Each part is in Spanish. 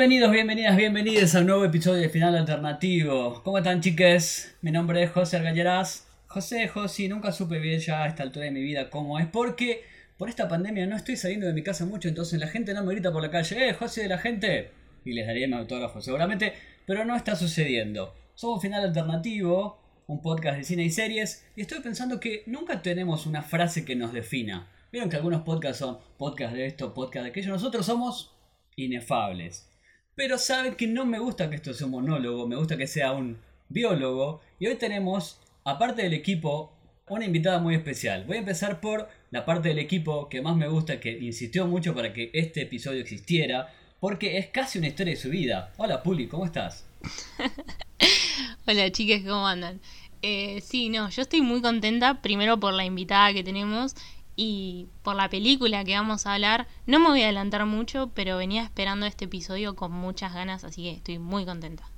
Bienvenidos, bienvenidas, bienvenidos a un nuevo episodio de Final Alternativo. ¿Cómo están, chiques? Mi nombre es José Argalleraz. José, José, nunca supe bien ya a esta altura de mi vida cómo es, porque por esta pandemia no estoy saliendo de mi casa mucho, entonces la gente no me grita por la calle, ¡eh, José de la gente! Y les daría mi autógrafo seguramente, pero no está sucediendo. Somos Final Alternativo, un podcast de cine y series, y estoy pensando que nunca tenemos una frase que nos defina. Vieron que algunos podcasts son podcast de esto, podcast de aquello, nosotros somos inefables. Pero saben que no me gusta que esto sea un monólogo, me gusta que sea un biólogo, y hoy tenemos aparte del equipo, una invitada muy especial. Voy a empezar por la parte del equipo que más me gusta, que insistió mucho para que este episodio existiera, porque es casi una historia de su vida. Hola Puli, ¿cómo estás? Hola chicas, ¿cómo andan? Eh, sí, no, yo estoy muy contenta, primero por la invitada que tenemos y por la película que vamos a hablar. No me voy a adelantar mucho, pero venía esperando este episodio con muchas ganas, así que estoy muy contenta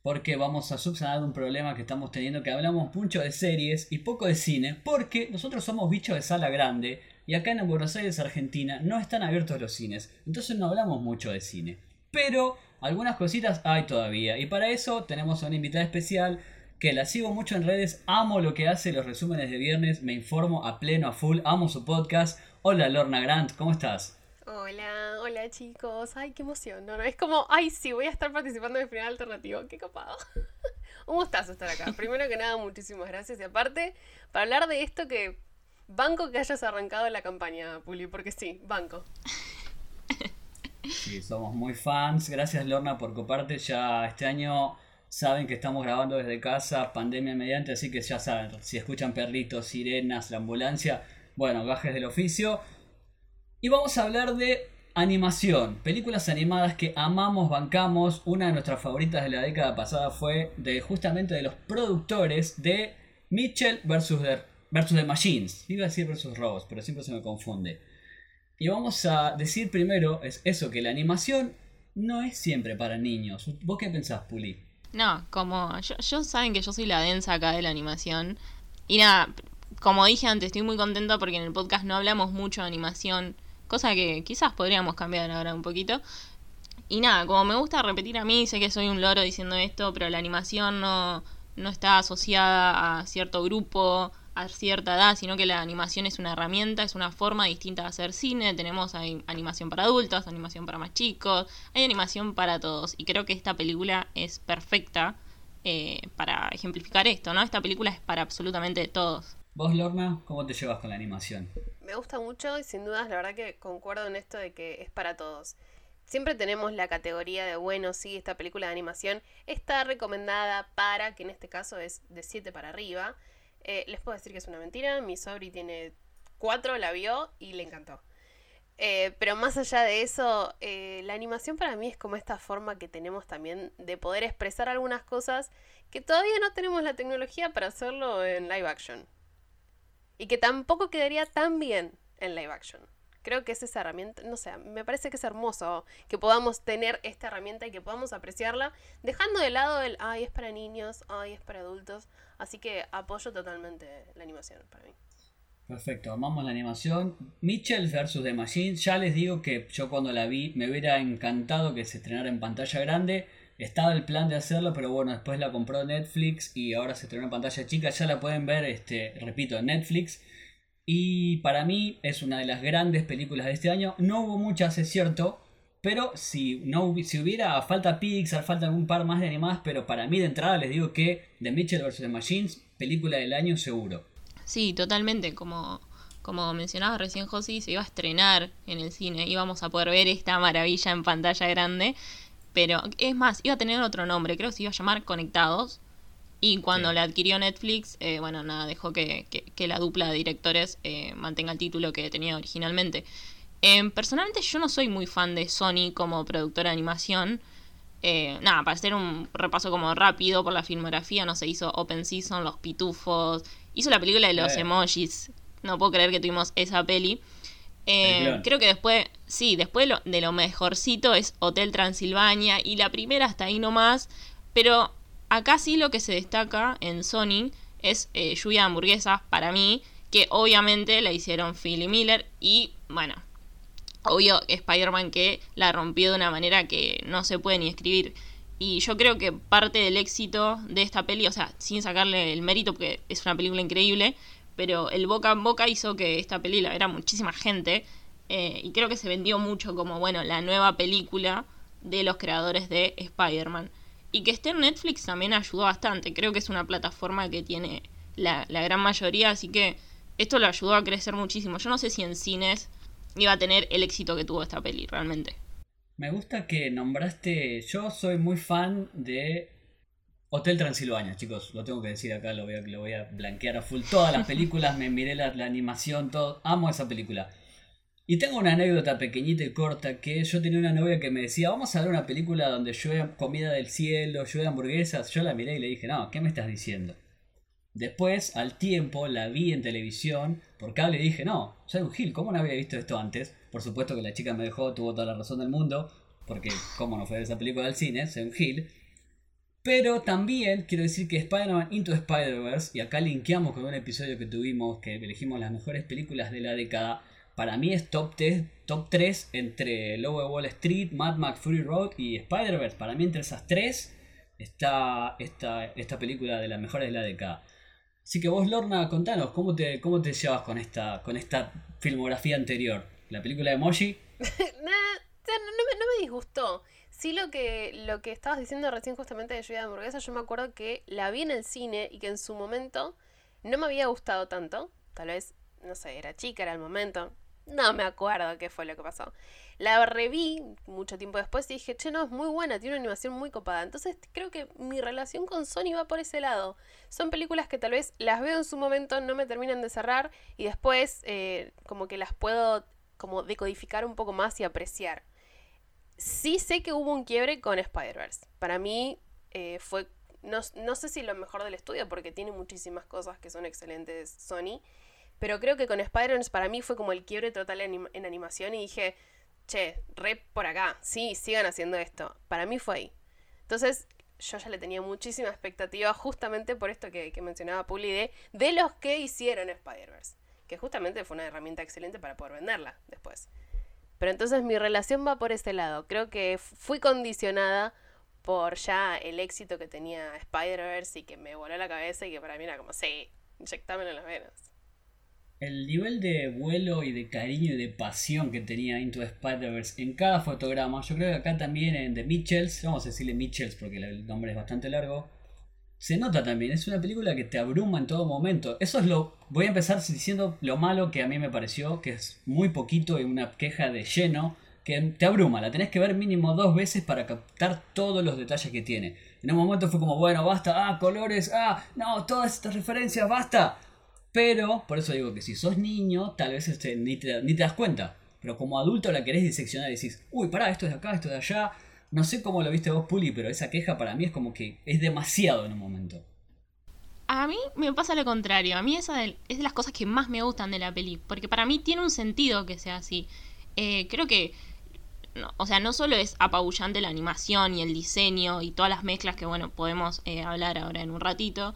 porque vamos a subsanar un problema que estamos teniendo, que hablamos mucho de series y poco de cine, porque nosotros somos bichos de sala grande y acá en Buenos Aires, Argentina, no están abiertos los cines, entonces no hablamos mucho de cine. Pero algunas cositas hay todavía, y para eso tenemos a una invitada especial que la sigo mucho en redes, amo lo que hace, los resúmenes de viernes, me informo a pleno, a full, amo su podcast. Hola Lorna Grant, ¿cómo estás? Hola, hola chicos, ay, qué emoción, no, no, es como, ay, sí, voy a estar participando en final alternativo, qué copado. Un gustazo estar acá. Primero que nada, muchísimas gracias. Y aparte, para hablar de esto que banco que hayas arrancado la campaña, Puli, porque sí, banco. Sí, somos muy fans. Gracias Lorna por coparte. Ya este año saben que estamos grabando desde casa, pandemia mediante, así que ya saben, si escuchan perritos, sirenas, la ambulancia, bueno, gajes del oficio. Y vamos a hablar de animación, películas animadas que amamos, bancamos. Una de nuestras favoritas de la década pasada fue de justamente de los productores de Mitchell vs. The, versus the Machines. Iba a decir versus Robots, pero siempre se me confunde. Y vamos a decir primero es eso, que la animación no es siempre para niños. ¿Vos qué pensás, Puli? No, como yo, yo saben que yo soy la densa acá de la animación. Y nada, como dije antes, estoy muy contenta porque en el podcast no hablamos mucho de animación cosa que quizás podríamos cambiar ahora un poquito. Y nada, como me gusta repetir a mí, sé que soy un loro diciendo esto, pero la animación no, no está asociada a cierto grupo, a cierta edad, sino que la animación es una herramienta, es una forma distinta de hacer cine. Tenemos animación para adultos, animación para más chicos, hay animación para todos. Y creo que esta película es perfecta eh, para ejemplificar esto, ¿no? Esta película es para absolutamente todos. Vos, Lorna, ¿cómo te llevas con la animación? Me gusta mucho y sin dudas la verdad que concuerdo en esto de que es para todos. Siempre tenemos la categoría de, bueno, sí, esta película de animación está recomendada para, que en este caso es de 7 para arriba. Eh, les puedo decir que es una mentira, mi sobri tiene 4, la vio y le encantó. Eh, pero más allá de eso, eh, la animación para mí es como esta forma que tenemos también de poder expresar algunas cosas que todavía no tenemos la tecnología para hacerlo en live action y que tampoco quedaría tan bien en live action. Creo que es esa herramienta, no sé, me parece que es hermoso que podamos tener esta herramienta y que podamos apreciarla, dejando de lado el, ay, es para niños, ay, es para adultos. Así que apoyo totalmente la animación para mí. Perfecto, amamos la animación. Mitchell versus The Machine. Ya les digo que yo cuando la vi me hubiera encantado que se estrenara en pantalla grande. Estaba el plan de hacerlo, pero bueno, después la compró Netflix y ahora se estrenó en pantalla chica. Ya la pueden ver, este, repito, en Netflix. Y para mí es una de las grandes películas de este año. No hubo muchas, es cierto. Pero si, no, si hubiera falta Pixar, falta algún par más de animadas, pero para mí de entrada les digo que The Mitchell vs. The Machines, película del año seguro. Sí, totalmente. Como, como mencionaba recién Josi, se iba a estrenar en el cine. Íbamos a poder ver esta maravilla en pantalla grande. Pero es más, iba a tener otro nombre, creo que se iba a llamar Conectados. Y cuando la adquirió Netflix, eh, bueno, nada, dejó que, la dupla de directores eh, mantenga el título que tenía originalmente. Em, personalmente yo no soy muy fan de Sony como productora de animación. Eh, nada, para hacer un repaso como rápido por la filmografía, no se hizo Open Season, Los Pitufos, hizo la película de los emojis. No puedo creer que tuvimos esa peli. Eh, creo que después, sí, después de lo mejorcito es Hotel Transilvania y la primera hasta ahí nomás, pero acá sí lo que se destaca en Sony es eh, Lluvia de Hamburguesas para mí, que obviamente la hicieron Philly Miller y bueno, obvio Spider-Man que la rompió de una manera que no se puede ni escribir. Y yo creo que parte del éxito de esta peli, o sea, sin sacarle el mérito, porque es una película increíble, pero el boca en boca hizo que esta peli la viera muchísima gente. Eh, y creo que se vendió mucho como, bueno, la nueva película de los creadores de Spider-Man. Y que esté en Netflix también ayudó bastante. Creo que es una plataforma que tiene la, la gran mayoría, así que esto lo ayudó a crecer muchísimo. Yo no sé si en cines iba a tener el éxito que tuvo esta peli, realmente. Me gusta que nombraste. Yo soy muy fan de Hotel Transilvania, chicos. Lo tengo que decir acá, lo voy a, lo voy a blanquear a full. Todas las películas, me miré la, la animación, todo. Amo esa película. Y tengo una anécdota pequeñita y corta que yo tenía una novia que me decía, vamos a ver una película donde llueve comida del cielo, llueve hamburguesas. Yo la miré y le dije, no, ¿qué me estás diciendo? Después, al tiempo, la vi en televisión por cable y dije, no, un Gil, ¿cómo no había visto esto antes? Por supuesto que la chica me dejó, tuvo toda la razón del mundo, porque cómo no fue esa película al cine, un Gil. Pero también quiero decir que Spider-Man Into Spider-Verse, y acá linkeamos con un episodio que tuvimos que elegimos las mejores películas de la década, para mí es top 3, top 3 entre de Wall Street, Mad Max Fury Road y Spider-Verse. Para mí entre esas tres está esta, esta película de las mejores de la década. Así que vos, Lorna, contanos, ¿cómo te, cómo te llevas con esta, con esta filmografía anterior? ¿La película de Moshi? no, me, no me disgustó. Sí, lo que, lo que estabas diciendo recién justamente de Lluvia de Hamburguesa, yo me acuerdo que la vi en el cine y que en su momento no me había gustado tanto. Tal vez, no sé, era chica, era el momento. No me acuerdo qué fue lo que pasó. La reví mucho tiempo después y dije, che, no, es muy buena, tiene una animación muy copada. Entonces creo que mi relación con Sony va por ese lado. Son películas que tal vez las veo en su momento, no me terminan de cerrar y después eh, como que las puedo como decodificar un poco más y apreciar. Sí sé que hubo un quiebre con Spider-Verse. Para mí eh, fue, no, no sé si lo mejor del estudio porque tiene muchísimas cosas que son excelentes Sony. Pero creo que con Spider-Man para mí fue como el quiebre total en, animación y dije, che, re por acá, sí, sigan haciendo esto. Para mí fue ahí. Entonces, yo ya le tenía muchísima expectativa justamente por esto que, mencionaba Puli de, de los que hicieron Spider-Verse. Que justamente fue una herramienta excelente para poder venderla después. Pero entonces mi relación va por ese lado. Creo que fui condicionada por ya el éxito que tenía Spider-Verse y que me voló la cabeza y que para mí era como, sí, inyectame en las venas el nivel de vuelo y de cariño y de pasión que tenía Into Spider-Verse en cada fotograma, yo creo que acá también en The Mitchells, vamos a decirle Mitchells porque el nombre es bastante largo, se nota también, es una película que te abruma en todo momento. Eso es lo, voy a empezar diciendo lo malo que a mí me pareció, que es muy poquito y una queja de lleno, que te abruma, la tenés que ver mínimo dos veces para captar todos los detalles que tiene. En un momento fue como, bueno, basta, ah, colores, ah, no, todas estas referencias, basta pero, por eso digo que si sos niño, tal vez este, ni, te, das cuenta. Pero como adulto la querés diseccionar y decís, uy, pará, esto es de acá, esto es de allá. No sé cómo lo viste vos, Puli, pero esa queja para mí es como que es demasiado en un momento. A mí me pasa lo contrario. A mí esa es de las cosas que más me gustan de la peli. Porque para mí tiene un sentido que sea así. Eh, creo que. o sea, no solo es apabullante la animación y el diseño y todas las mezclas que, bueno, podemos eh, hablar ahora en un ratito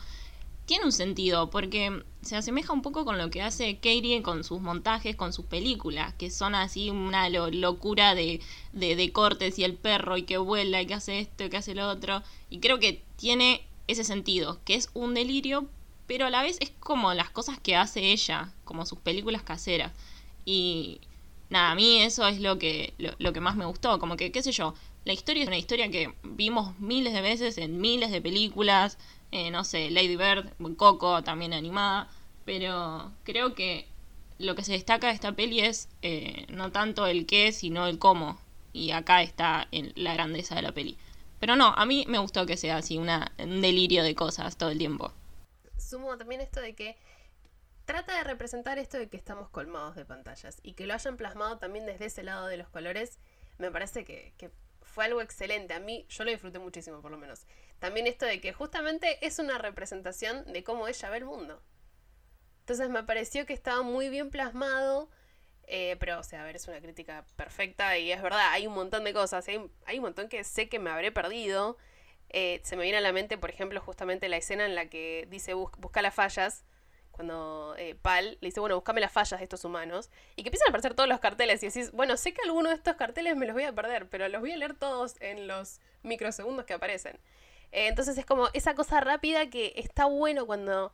tiene un sentido, porque se asemeja un poco con lo que hace Katie con sus montajes, con sus películas, que son así una locura de, de, cortes y el perro y que vuela y que hace esto y que hace lo otro. Y creo que tiene ese sentido, que es un delirio, pero a la vez es como las cosas que hace ella, como sus películas caseras. Y nada, a mí eso es lo que, lo, lo que más me gustó, como que, qué sé yo, la historia es una historia que vimos miles de veces en miles de películas, eh, no sé, Lady Bird, Coco también animada, pero creo que lo que se destaca de esta peli es eh, no tanto el qué, sino el cómo, y acá está la grandeza de la peli. Pero no, a mí me gustó que sea así un delirio de cosas todo el tiempo. Sumo también esto de que trata de representar esto de que estamos colmados de pantallas y que lo hayan plasmado también desde ese lado de los colores, me parece que, que fue algo excelente. A mí, yo lo disfruté muchísimo, por lo menos. También esto de que justamente es una representación de cómo ella ve el mundo. Entonces me pareció que estaba muy bien plasmado. Eh, pero, o sea, a ver, es una crítica perfecta y es verdad, hay un montón de cosas, hay, un montón que sé que me habré perdido. Eh, se me viene a la mente, por ejemplo, justamente la escena en la que dice busca las fallas, cuando eh, Pal le dice, bueno, buscame las fallas de estos humanos, y que empiezan a aparecer todos los carteles y decís, bueno, sé que alguno de estos carteles me los voy a perder, pero los voy a leer todos en los microsegundos que aparecen. Eh, entonces es como esa cosa rápida que está bueno cuando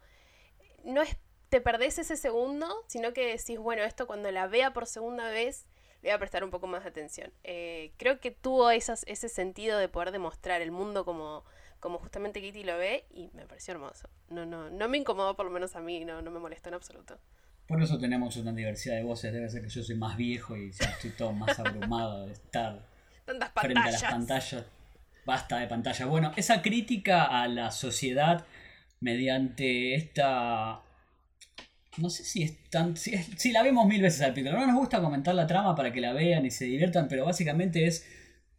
no es, te perdés ese segundo, sino que decís, bueno, esto cuando la vea por segunda vez le voy a prestar un poco más de atención. Eh, creo que tuvo esas, ese sentido de poder demostrar el mundo como como justamente Kitty lo ve y me pareció hermoso. No, no, no me incomodó por lo menos a mí, no, no me molestó en absoluto. Por eso tenemos una diversidad de voces, debe ser que yo soy más viejo y ya estoy todo más abrumado de estar Tantas frente a las pantallas. Basta de pantalla. Bueno, esa crítica a la sociedad mediante esta no sé si es tan. Si, la vemos mil veces al pico. No nos gusta comentar la trama para que la vean y se diviertan, pero básicamente es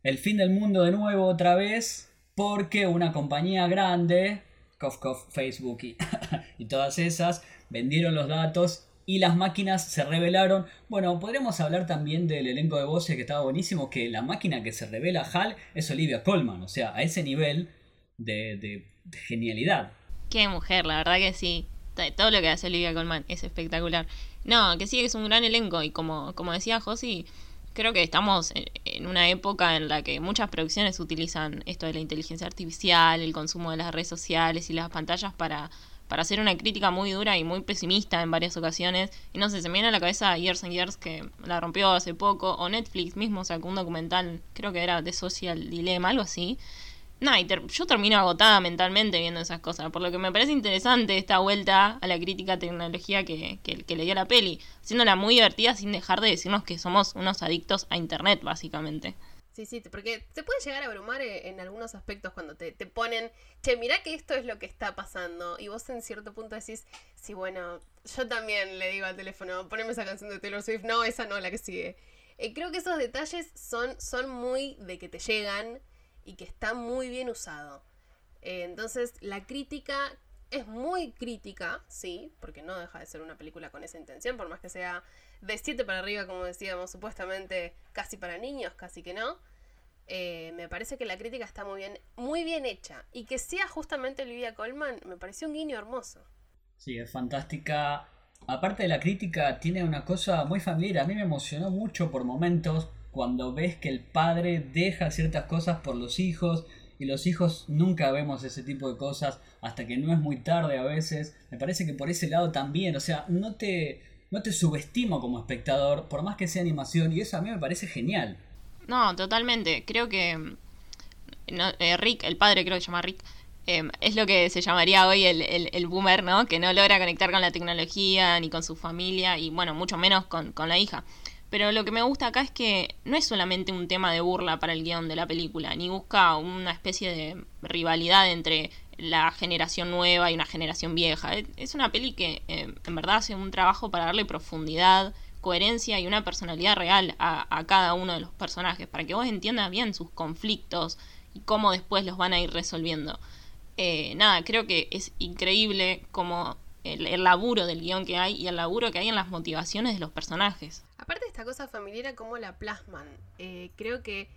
el fin del mundo de nuevo otra vez porque una compañía grande, cof, Facebook y, todas esas, vendieron los datos y las máquinas se revelaron. Bueno, podríamos hablar también del elenco de voces que estaba buenísimo, que la máquina que se revela HAL es Olivia Colman, o sea, a ese nivel de, genialidad. Qué mujer, la verdad que sí. Todo lo que hace Olivia Colman es espectacular. No, que sí, es un gran elenco y como, como decía Josi, creo que estamos en una época en la que muchas producciones utilizan esto de la inteligencia artificial, el consumo de las redes sociales y las pantallas para, para hacer una crítica muy dura y muy pesimista en varias ocasiones. Y no sé, se me viene a la cabeza Years and Years que la rompió hace poco, o Netflix mismo sacó un documental, creo que era de Social Dilemma, algo así, no, yo termino agotada mentalmente viendo esas cosas, por lo que me parece interesante esta vuelta a la crítica a tecnología que, que, le dio la peli, haciéndola muy divertida sin dejar de decirnos que somos unos adictos a Internet, básicamente. Sí, sí, porque te puede llegar a abrumar eh, en algunos aspectos cuando te, te ponen, che, mirá que esto es lo que está pasando, y vos en cierto punto decís, sí, bueno, yo también le digo al teléfono, poneme esa canción de Taylor Swift, no, esa no, la que sigue. Eh, creo que esos detalles son, son muy de que te llegan y que está muy bien usado. Eh, entonces, la crítica es muy crítica, sí, porque no deja de ser una película con esa intención, por más que sea de 7 para arriba, como decíamos, supuestamente casi para niños, casi que no. Eh, me parece que la crítica está muy bien, muy bien hecha. Y que sea justamente Olivia Colman, me pareció un guiño hermoso. Sí, es fantástica. Aparte de la crítica, tiene una cosa muy familiar. A mí me emocionó mucho por momentos cuando ves que el padre deja ciertas cosas por los hijos y los hijos nunca vemos ese tipo de cosas hasta que no es muy tarde a veces. Me parece que por ese lado también, o sea, no te, no te subestimo como espectador, por más que sea animación, y eso a mí me parece genial. No, totalmente. Creo que eh, Rick, el padre creo que se llama Rick, em, es lo que se llamaría hoy el, el, boomer, ¿no? Que no logra conectar con la tecnología ni con su familia y bueno, mucho menos con, con la hija. Pero lo que me gusta acá es que no es solamente un tema de burla para el guion de la película, ni busca una especie de rivalidad entre la generación nueva y una generación vieja. Es una peli que eh, en verdad hace un trabajo para darle profundidad, coherencia y una personalidad real a, cada uno de los personajes, para que vos entiendas bien sus conflictos y cómo después los van a ir resolviendo. Eh, nada, creo que es increíble como el, el laburo del guion que hay y el laburo que hay en las motivaciones de los personajes. Aparte esta cosa familiar, ¿cómo la plasman? Eh, creo que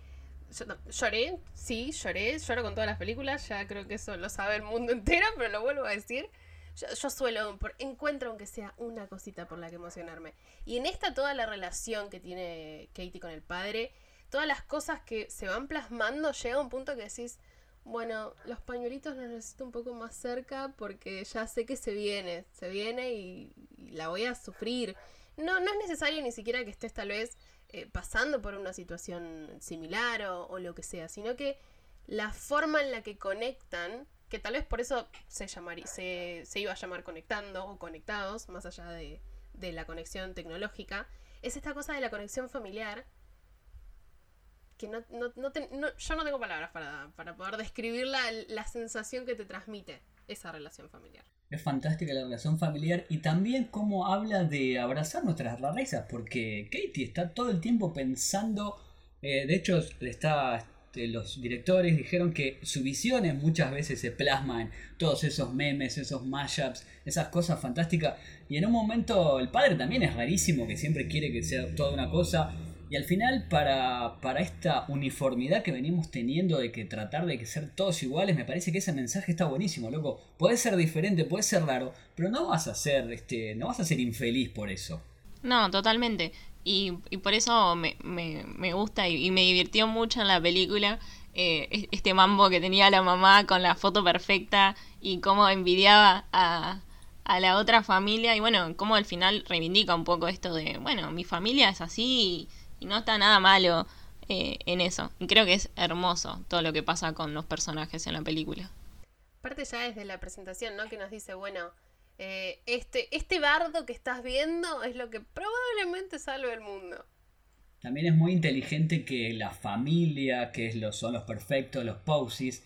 yo, lloré, sí, lloré, lloro con todas las películas, ya creo que eso lo sabe el mundo entero, pero lo vuelvo a decir. Yo, suelo, por, encuentro aunque sea una cosita por la que emocionarme. Y en esta toda la relación que tiene Katie con el padre, todas las cosas que se van plasmando, llega a un punto que decís, bueno, los pañuelitos los necesito un poco más cerca porque ya sé que se viene, se viene y la voy a sufrir. No, no es necesario ni siquiera que estés tal vez eh, pasando por una situación similar o, lo que sea, sino que la forma en la que conectan, que tal vez por eso se, llamaría, se, se iba a llamar conectando o conectados, más allá de, de la conexión tecnológica, es esta cosa de la conexión familiar que no, no, no, yo no tengo palabras para, para poder describir la, la sensación que te transmite esa relación familiar. Es fantástica la relación familiar y también cómo habla de abrazar nuestras rarezas, porque Katie está todo el tiempo pensando, eh, de hecho está, este, los directores dijeron que su visión muchas veces se plasma en todos esos memes, esos mashups, esas cosas fantásticas, y en un momento el padre también es rarísimo, que siempre quiere que sea toda una cosa, Y al final, para, para esta uniformidad que venimos teniendo de que tratar de que ser todos iguales, me parece que ese mensaje está buenísimo, loco. Puede ser diferente, puede ser raro, pero no vas a ser, este, no vas a ser infeliz por eso. No, totalmente. Y, por eso me, gusta y, me divirtió mucho en la película eh, este mambo que tenía la mamá con la foto perfecta y cómo envidiaba a, a la otra familia y bueno, cómo al final reivindica un poco esto de, bueno, mi familia es así y no está nada malo eh, en eso. Y creo que es hermoso todo lo que pasa con los personajes en la película. Aparte ya desde la presentación, ¿no? Que nos dice, bueno, eh, este, este bardo que estás viendo es lo que probablemente salve el mundo. También es muy inteligente que la familia, que es lo, son los perfectos, los posies,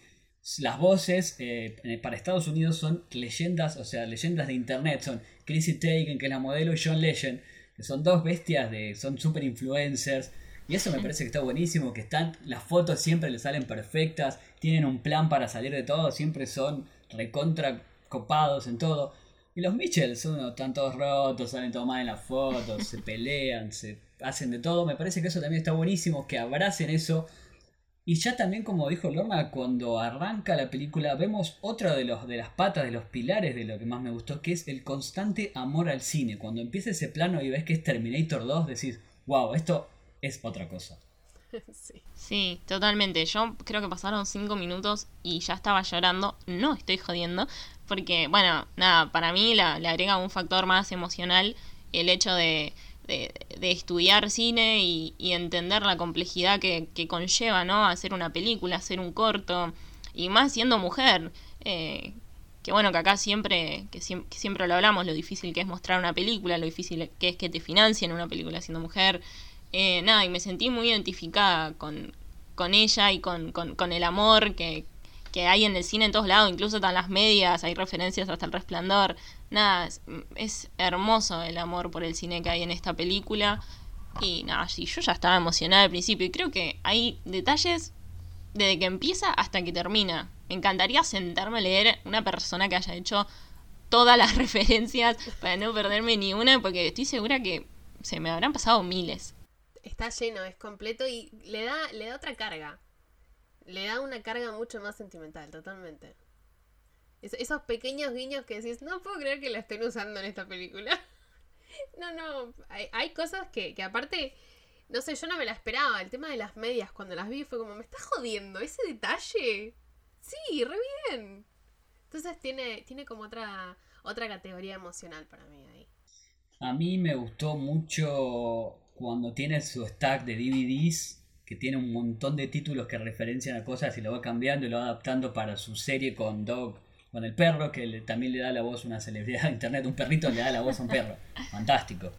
las voces eh, para Estados Unidos son leyendas, o sea, leyendas de internet. Son Chrissy Teigen, que es la modelo, y John Legend que son dos bestias de. son super influencers. Y eso me parece que está buenísimo, que están, las fotos siempre le salen perfectas, tienen un plan para salir de todo, siempre son recontra copados en todo. Y los Mitchell son, están todos rotos, salen todos mal en las fotos, se pelean, se hacen de todo. Me parece que eso también está buenísimo, que abracen eso y ya también, como dijo Lorna, cuando arranca la película, vemos otra de, los, de las patas, de los pilares de lo que más me gustó, que es el constante amor al cine. Cuando empieza ese plano y ves que es Terminator 2, decís, wow, esto es otra cosa. Sí. sí, totalmente. Yo creo que pasaron cinco minutos y ya estaba llorando. No estoy jodiendo. Porque, bueno, nada, para mí le agrega un factor más emocional el hecho de, de, estudiar cine y, entender la complejidad que, conlleva, ¿no? Hacer una película, hacer un corto, y más siendo mujer. Eh, que bueno, que acá siempre, que siempre, lo hablamos, lo difícil que es mostrar una película, lo difícil que es que te financien una película siendo mujer. Eh, nada, y me sentí muy identificada con, con ella y con, con el amor que, que hay en el cine en todos lados, incluso están las medias, hay referencias hasta el resplandor. Nada, es, hermoso el amor por el cine que hay en esta película. Y nada, sí, yo ya estaba emocionada al principio y creo que hay detalles desde que empieza hasta que termina. Me encantaría sentarme a leer una persona que haya hecho todas las referencias para no perderme ni una, porque estoy segura que se me habrán pasado miles. Está lleno, es completo y le da, le da otra carga le da una carga mucho más sentimental, totalmente. esos pequeños guiños que decís, no puedo creer que la estén usando en esta película. no, no, hay, cosas que, que, aparte, no sé, yo no me la esperaba. El tema de las medias, cuando las vi, fue como, me está jodiendo ese detalle. Sí, re bien. Entonces tiene, tiene como otra, otra categoría emocional para mí ahí. A mí me gustó mucho cuando tiene su stack de DVDs que tiene un montón de títulos que referencian a cosas y lo va cambiando y lo va adaptando para su serie con Dog, con el perro, que también le da la voz a una celebridad de internet, un perrito le da la voz a un perro. Fantástico.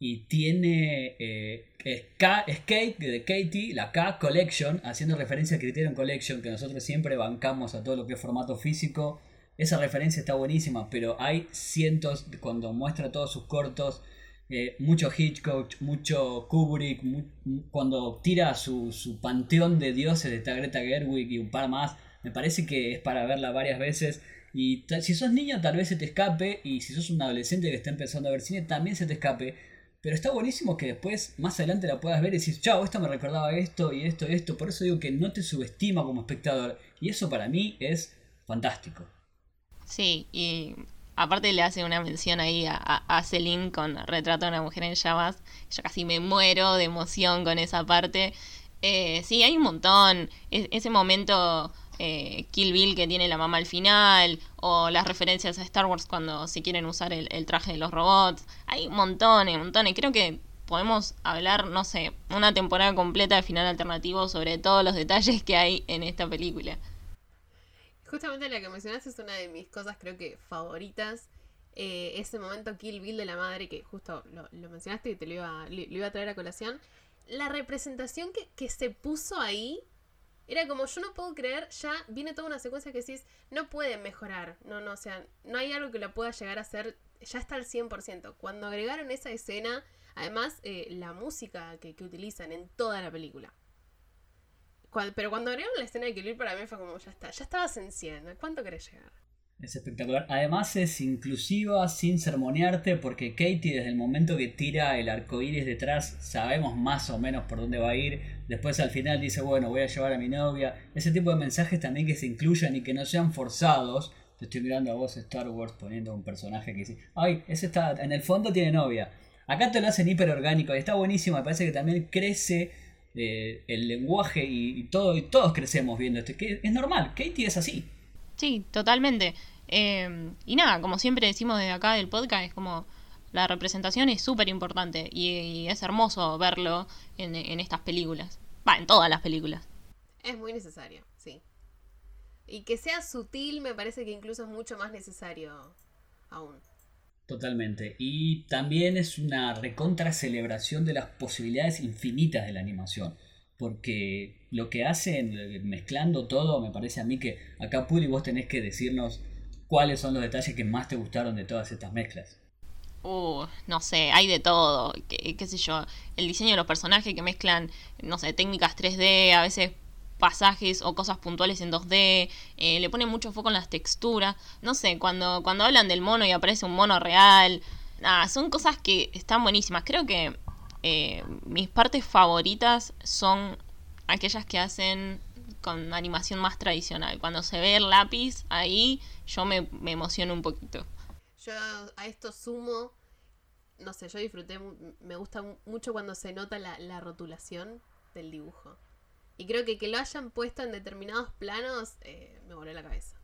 Y tiene eh, Skate de Katie, la K Collection, haciendo referencia a Criterion Collection, que nosotros siempre bancamos a todo lo que es formato físico. Esa referencia está buenísima, pero hay cientos, cuando muestra todos sus cortos, eh, mucho Hitchcock, mucho Kubrick, cuando tira su, su, panteón de dioses de esta Greta y un par más, me parece que es para verla varias veces. Y si sos niño tal vez se te escape, y si sos un adolescente que está empezando a ver cine también se te escape. Pero está buenísimo que después, más adelante la puedas ver y decir, chao, esto me recordaba esto y esto y esto. Por eso digo que no te subestima como espectador. Y eso para mí es fantástico. Sí, y Aparte le hace una mención ahí a, a, Celine con Retrato de una mujer en llamas. Yo casi me muero de emoción con esa parte. Eh, sí, hay un montón. ese momento eh, Kill Bill que tiene la mamá al final, o las referencias a Star Wars cuando se quieren usar el, el traje de los robots. Hay montones, montones. Creo que podemos hablar, no sé, una temporada completa de final alternativo sobre todos los detalles que hay en esta película. Justamente la que mencionaste es una de mis cosas, creo que favoritas. Eh, ese momento Kill Bill de la madre, que justo lo, mencionaste y te lo iba, lo, iba, a traer a colación. La representación que, que, se puso ahí era como, yo no puedo creer, ya viene toda una secuencia que decís, no puede mejorar. No, no, o sea, no hay algo que la pueda llegar a ser, ya está al 100%. Cuando agregaron esa escena, además, eh, la música que, que utilizan en toda la película pero cuando agregaron la escena de Kill para mí fue como, ya está, ya estabas en 100, ¿cuánto querés llegar? Es espectacular. Además es inclusiva sin sermonearte porque Katie desde el momento que tira el arco iris detrás sabemos más o menos por dónde va a ir. Después al final dice, bueno, voy a llevar a mi novia. Ese tipo de mensajes también que se incluyan y que no sean forzados. Te estoy mirando a vos Star Wars poniendo un personaje que dice, ay, ese está, en el fondo tiene novia. Acá te lo hacen hiper orgánico y está buenísimo. Me parece que también crece eh, el lenguaje y, todo, y todos crecemos viendo esto. Que es normal, Katie es así. Sí, totalmente. Em, y nada, como siempre decimos desde acá del podcast, es como la representación es súper importante y, es hermoso verlo en, en estas películas. Va, en todas las películas. Es muy necesario, sí. Y que sea sutil me parece que incluso es mucho más necesario aún. Totalmente. Y también es una recontra celebración de las posibilidades infinitas de la animación. Porque lo que hacen mezclando todo, me parece a mí que acá Puli vos tenés que decirnos ¿cuáles son los detalles que más te gustaron de todas estas mezclas? Uh, no sé, hay de todo, qué sé yo, el diseño de los personajes que mezclan, no sé, técnicas 3D, a veces pasajes o cosas puntuales en 2D, eh, le ponen mucho foco en las texturas, no sé, cuando, cuando hablan del mono y aparece un mono real, son cosas que están buenísimas. Creo que eh, mis partes favoritas son aquellas que hacen con animación más tradicional. Cuando se ve el lápiz ahí, yo me, emociono un poquito. Yo a esto sumo, no sé, yo disfruté, me gusta mucho cuando se nota la, rotulación del dibujo. Y creo que que lo hayan puesto en determinados planos eh, me voló la cabeza.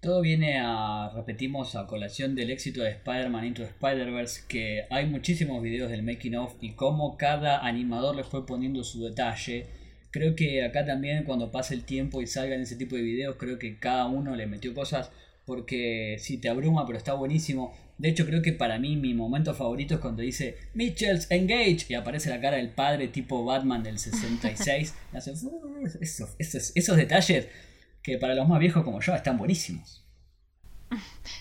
Todo viene a, repetimos, a colación del éxito de Spider-Man Into Spider-Verse, que hay muchísimos videos del making of y cómo cada animador le fue poniendo su detalle Creo que acá también cuando pase el tiempo y salgan ese tipo de videos, creo que cada uno le metió cosas porque sí te abruma, pero está buenísimo. De hecho, creo que para mí mi momento favorito es cuando dice Mitchell's Engage y aparece la cara del padre tipo Batman del 66. esos, esos, esos detalles que para los más viejos como yo están buenísimos.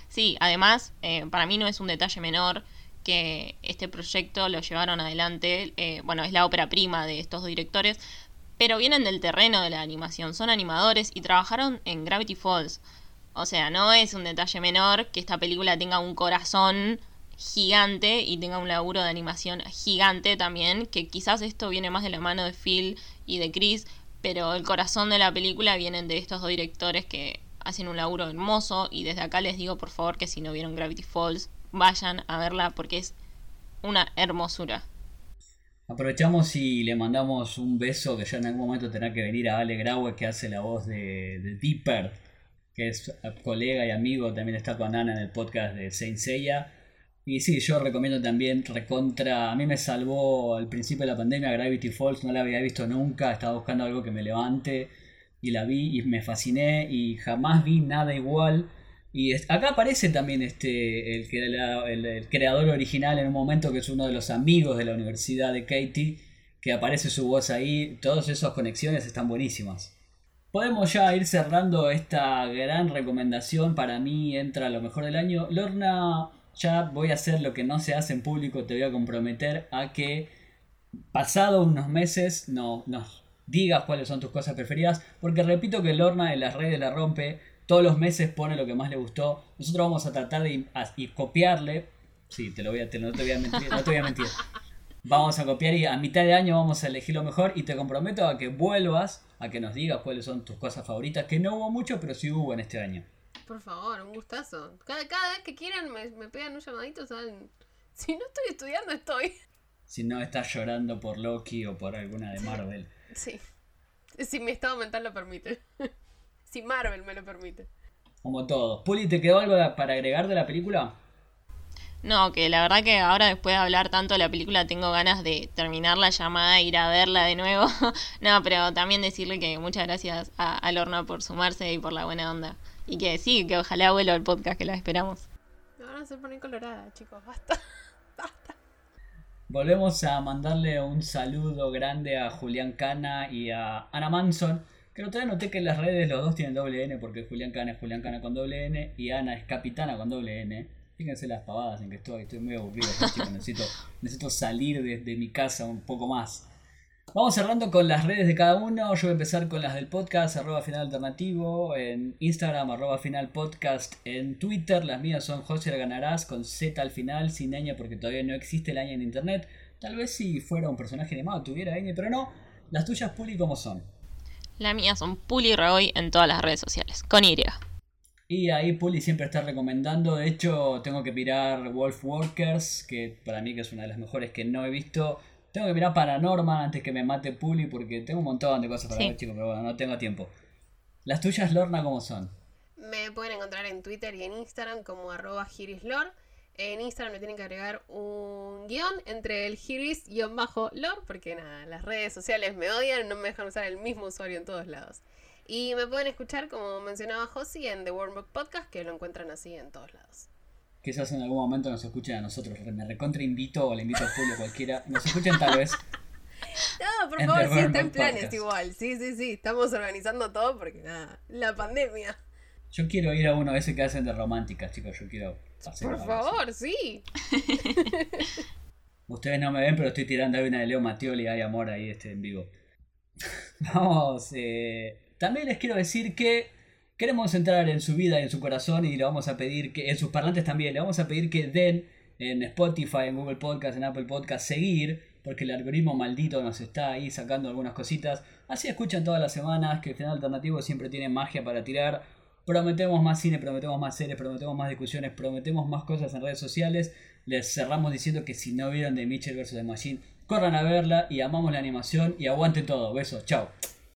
Sí, además, eh, para mí no es un detalle menor que este proyecto lo llevaron adelante. Eh, bueno, es la ópera prima de estos dos directores pero vienen del terreno de la animación, son animadores y trabajaron en Gravity Falls. O sea, no es un detalle menor que esta película tenga un corazón gigante y tenga un laburo de animación gigante también, que quizás esto viene más de la mano de Phil y de Chris, pero el corazón de la película vienen de estos dos directores que hacen un laburo hermoso y desde acá les digo por favor que si no vieron Gravity Falls vayan a verla porque es una hermosura. Aprovechamos y le mandamos un beso que ya en algún momento tendrá que venir a Ale Graue que hace la voz de, de Dipper, que es colega y amigo, también está con Ana en el podcast de Saint Seiya. Y sí, yo recomiendo también Recontra. A mí me salvó al principio de la pandemia Gravity Falls, no la había visto nunca, estaba buscando algo que me levante y la vi y me fasciné y jamás vi nada igual. Y acá aparece también este el, el, creador original en un momento que es uno de los amigos de la universidad de Katie, que aparece su voz ahí, todas esas conexiones están buenísimas. Podemos ya ir cerrando esta gran recomendación, para mí entra lo mejor del año. Lorna, ya voy a hacer lo que no se hace en público, te voy a comprometer a que pasado unos meses no, nos digas cuáles son tus cosas preferidas, porque repito que Lorna en las redes la rompe, todos los meses pone lo que más le gustó. Nosotros vamos a tratar de copiarle. Sí, te lo voy a, no te voy a mentir, no te voy a mentir. Vamos a copiar y a mitad de año vamos a elegir lo mejor y te comprometo a que vuelvas a que nos digas cuáles son tus cosas favoritas, que no hubo mucho, pero sí hubo en este año. Por favor, un gustazo. Cada, cada vez que quieran me, me pegan un llamadito, ¿saben? Si no estoy estudiando, estoy. Si no estás llorando por Loki o por alguna de Marvel. Sí. Si mi estado mental lo permite. Si Marvel me lo permite. Como todo. Puli, ¿te quedó algo para agregar de la película? No, que la verdad que ahora después de hablar tanto de la película tengo ganas de terminar la llamada e ir a verla de nuevo. no, pero también decirle que muchas gracias a, Lorna por sumarse y por la buena onda. Y que sí, que ojalá vuelva el podcast, que la esperamos. Me van a hacer poner colorada, chicos, basta. basta. Volvemos a mandarle un saludo grande a Julián Cana y a Ana Manson que no te noté que en las redes los dos tienen doble N porque Julián Cana es Julián Cana con doble N y Ana es Capitana con doble N. Fíjense las pavadas en que estoy, estoy muy aburrido, necesito, necesito salir de, mi casa un poco más. Vamos cerrando con las redes de cada uno. Yo voy a empezar con las del podcast, arroba final alternativo, en Instagram, arroba final podcast, en Twitter. Las mías son José Ganarás con Z al final, sin ñ porque todavía no existe el ñ en internet. Tal vez si fuera un personaje animado tuviera ñ, pero no. Las tuyas, Puli, ¿cómo son? Las mías son Puli Roy en todas las redes sociales, con Y. Y ahí Puli siempre está recomendando. De hecho, tengo que mirar Wolf Walkers, que para mí que es una de las mejores que no he visto. Tengo que mirar Paranormal antes que me mate Puli, porque tengo un montón de cosas para Sí. ver, chicos, pero bueno, no tengo tiempo. Las tuyas, Lorna, ¿cómo son? Me pueden encontrar en Twitter y en Instagram como arroba girislor. En Instagram me tienen que agregar un guion entre el giris-lor, porque nada, las redes sociales me odian, no me dejan usar el mismo usuario en todos lados. Y me pueden escuchar, como mencionaba Josi, en The World Book Podcast, que lo encuentran así en todos lados. Quizás en algún momento nos escuchen a nosotros. Me recontra invito o le invito a Puli o cualquiera. Nos escuchen tal vez. No, por En favor, sí, está en planes Podcast. igual. Sí, sí, sí, estamos organizando todo porque nada, la pandemia. Yo quiero ir a uno de esos que hacen de románticas, chicos. Yo quiero hacer Por favor, sí. Ustedes no me ven, pero estoy tirando ahí una de Leo Mattioli, hay amor ahí este, en vivo. Vamos, eh, también les quiero decir que queremos entrar en su vida y en su corazón y le vamos a pedir que, en sus parlantes también, le vamos a pedir que den en Spotify, en Google Podcast, en Apple Podcast, seguir, porque el algoritmo maldito nos está ahí sacando algunas cositas. Así escuchan todas las semanas que el final alternativo siempre tiene magia para tirar. Prometemos más cine, prometemos más series, prometemos más discusiones, prometemos más cosas en redes sociales. Les cerramos diciendo que si no vieron The Mitchell vs. The Machine, corran a verla y amamos la animación y aguanten todo. Besos, chao.